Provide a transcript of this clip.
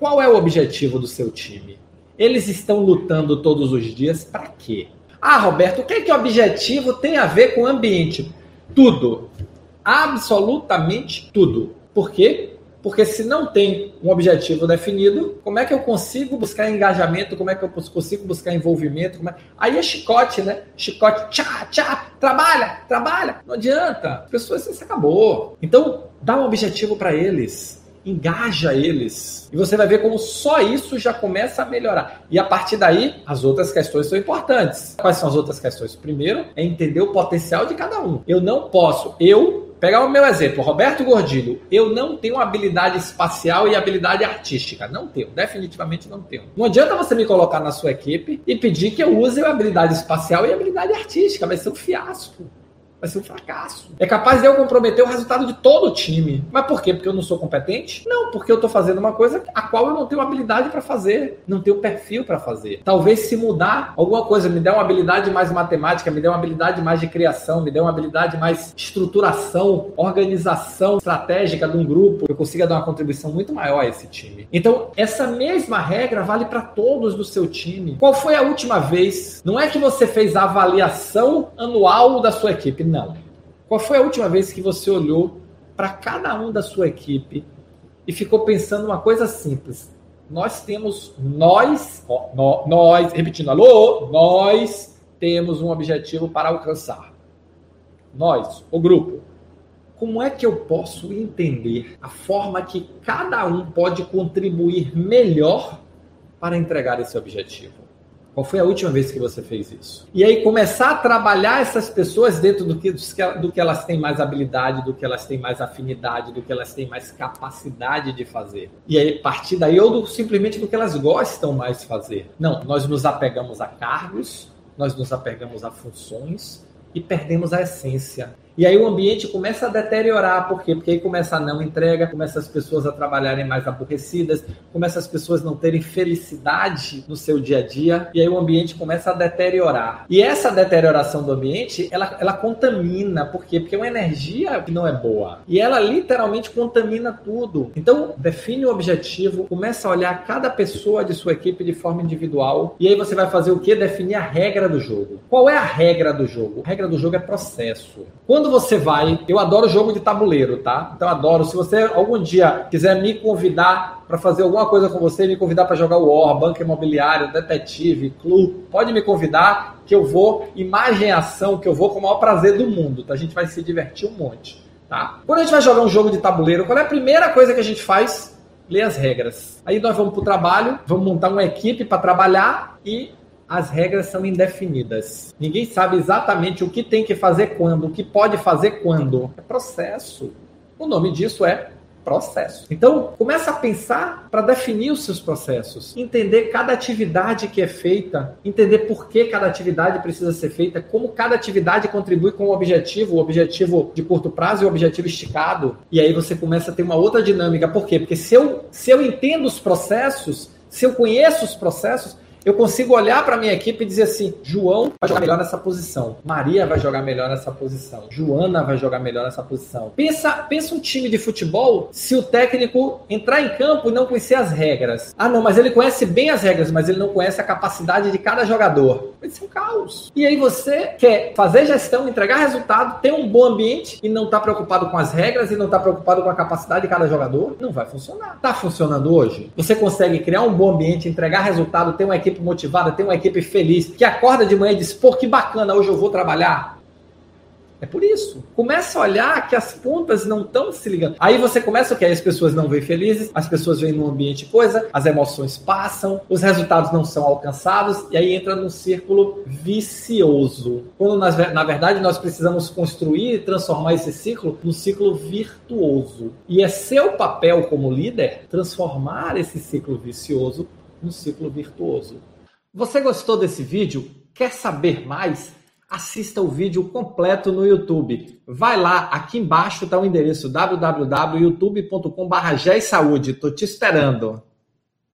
qual é o objetivo do seu time? Eles estão lutando todos os dias para quê? Ah, Roberto, o que é que objetivo tem a ver com o ambiente? Tudo. Absolutamente tudo. Por quê? Porque se não tem um objetivo definido, como é que eu consigo buscar engajamento? Como é que eu consigo buscar envolvimento? É... Aí é chicote, né? Chicote, tchá, tchá, trabalha, trabalha. Não adianta. As pessoas, isso acabou. Então, dá um objetivo para eles engaja eles. E você vai ver como só isso já começa a melhorar. E a partir daí, as outras questões são importantes. Quais são as outras questões? Primeiro, é entender o potencial de cada um. Eu não posso, eu Pegar o meu exemplo, Roberto Gordilho, eu não tenho habilidade espacial e habilidade artística. Não tenho, definitivamente não tenho. Não adianta você me colocar na sua equipe e pedir que eu use a habilidade espacial e a habilidade artística. Vai ser um fiasco vai ser um fracasso. É capaz de eu comprometer o resultado de todo o time. Mas por quê? Porque eu não sou competente? Não, porque eu estou fazendo uma coisa a qual eu não tenho habilidade para fazer, não tenho perfil para fazer. Talvez se mudar alguma coisa, me dê uma habilidade mais matemática, me dê uma habilidade mais de criação, me dê uma habilidade mais estruturação, organização estratégica de um grupo, eu consiga dar uma contribuição muito maior a esse time. Então, essa mesma regra vale para todos do seu time. Qual foi a última vez? Não é que você fez a avaliação anual da sua equipe, não. Qual foi a última vez que você olhou para cada um da sua equipe e ficou pensando uma coisa simples? Nós temos, nós, ó, nós, repetindo, alô, nós temos um objetivo para alcançar. Nós, o grupo. Como é que eu posso entender a forma que cada um pode contribuir melhor para entregar esse objetivo? Qual foi a última vez que você fez isso? E aí começar a trabalhar essas pessoas dentro do que, do que elas têm mais habilidade, do que elas têm mais afinidade, do que elas têm mais capacidade de fazer. E aí partir daí ou do, simplesmente do que elas gostam mais de fazer. Não, nós nos apegamos a cargos, nós nos apegamos a funções e perdemos a essência. E aí o ambiente começa a deteriorar, por quê? Porque aí começa a não entrega, começa as pessoas a trabalharem mais aborrecidas, começa as pessoas não terem felicidade no seu dia a dia, e aí o ambiente começa a deteriorar. E essa deterioração do ambiente, ela, ela contamina, por quê? Porque é uma energia que não é boa. E ela literalmente contamina tudo. Então, define o objetivo, começa a olhar cada pessoa de sua equipe de forma individual, e aí você vai fazer o quê? Definir a regra do jogo. Qual é a regra do jogo? A regra do jogo é processo. Quando você vai, eu adoro jogo de tabuleiro, tá? Então adoro. Se você algum dia quiser me convidar para fazer alguma coisa com você, me convidar para jogar War, Banco Imobiliário, Detetive, Clube, pode me convidar que eu vou, imagem ação, que eu vou com o maior prazer do mundo, tá? A gente vai se divertir um monte, tá? Quando a gente vai jogar um jogo de tabuleiro, qual é a primeira coisa que a gente faz? Ler as regras. Aí nós vamos para o trabalho, vamos montar uma equipe para trabalhar e as regras são indefinidas. Ninguém sabe exatamente o que tem que fazer quando, o que pode fazer quando. É processo. O nome disso é processo. Então, começa a pensar para definir os seus processos, entender cada atividade que é feita, entender por que cada atividade precisa ser feita, como cada atividade contribui com o objetivo, o objetivo de curto prazo e o objetivo esticado. E aí você começa a ter uma outra dinâmica. Por quê? Porque se eu, se eu entendo os processos, se eu conheço os processos, eu consigo olhar para minha equipe e dizer assim: João vai jogar melhor nessa posição, Maria vai jogar melhor nessa posição, Joana vai jogar melhor nessa posição. Pensa, pensa um time de futebol se o técnico entrar em campo e não conhecer as regras. Ah, não, mas ele conhece bem as regras, mas ele não conhece a capacidade de cada jogador. Vai ser um caos. E aí você quer fazer gestão, entregar resultado, ter um bom ambiente e não está preocupado com as regras e não está preocupado com a capacidade de cada jogador? Não vai funcionar. Está funcionando hoje? Você consegue criar um bom ambiente, entregar resultado, ter uma equipe equipe motivada, tem uma equipe feliz, que acorda de manhã e diz, pô, que bacana, hoje eu vou trabalhar. É por isso. Começa a olhar que as pontas não estão se ligando. Aí você começa o que? As pessoas não veem felizes, as pessoas veem no ambiente coisa, as emoções passam, os resultados não são alcançados, e aí entra num círculo vicioso. Quando nós, na verdade nós precisamos construir e transformar esse ciclo num ciclo virtuoso. E é seu papel como líder transformar esse ciclo vicioso num ciclo virtuoso. Você gostou desse vídeo? Quer saber mais? Assista o vídeo completo no YouTube. Vai lá, aqui embaixo está o endereço www.youtube.com.br. Estou te esperando.